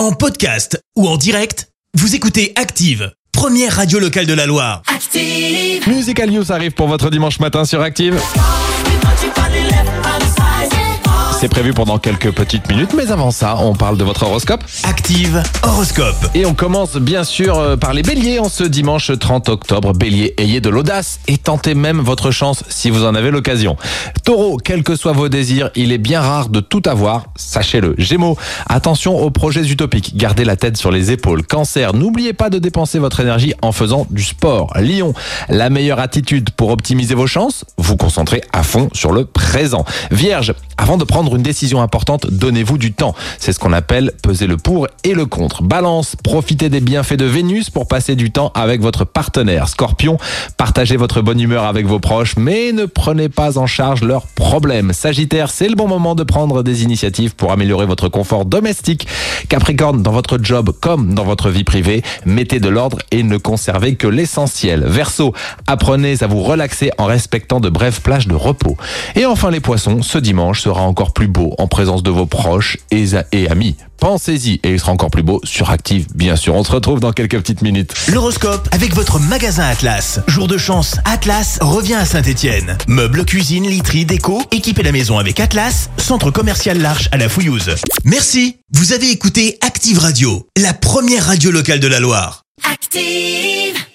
En podcast ou en direct, vous écoutez Active, première radio locale de la Loire. Active. Musical News arrive pour votre dimanche matin sur Active. C'est prévu pendant quelques petites minutes, mais avant ça, on parle de votre horoscope. Active Horoscope. Et on commence bien sûr euh, par les béliers en ce dimanche 30 octobre. Bélier, ayez de l'audace et tentez même votre chance si vous en avez l'occasion. Taureau, quels que soient vos désirs, il est bien rare de tout avoir, sachez-le. Gémeaux, attention aux projets utopiques, gardez la tête sur les épaules. Cancer, n'oubliez pas de dépenser votre énergie en faisant du sport. Lion, la meilleure attitude pour optimiser vos chances, vous concentrez à fond sur le présent. Vierge, avant de prendre une décision importante, donnez-vous du temps. C'est ce qu'on appelle peser le pour et le contre. Balance, profitez des bienfaits de Vénus pour passer du temps avec votre partenaire. Scorpion, partagez votre bonne humeur avec vos proches, mais ne prenez pas en charge leurs problèmes. Sagittaire, c'est le bon moment de prendre des initiatives pour améliorer votre confort domestique. Capricorne, dans votre job comme dans votre vie privée, mettez de l'ordre et ne conservez que l'essentiel. Verseau, apprenez à vous relaxer en respectant de brèves plages de repos. Et enfin les poissons, ce dimanche sera encore plus beau en présence de vos proches et, et amis. Pensez-y et il sera encore plus beau sur Active, bien sûr. On se retrouve dans quelques petites minutes. L'horoscope avec votre magasin Atlas. Jour de chance, Atlas revient à Saint-Étienne. Meubles, cuisine, literie, déco, équipez la maison avec Atlas, centre commercial L'Arche à la Fouillouse. Merci. Vous avez écouté Active Radio, la première radio locale de la Loire. Active.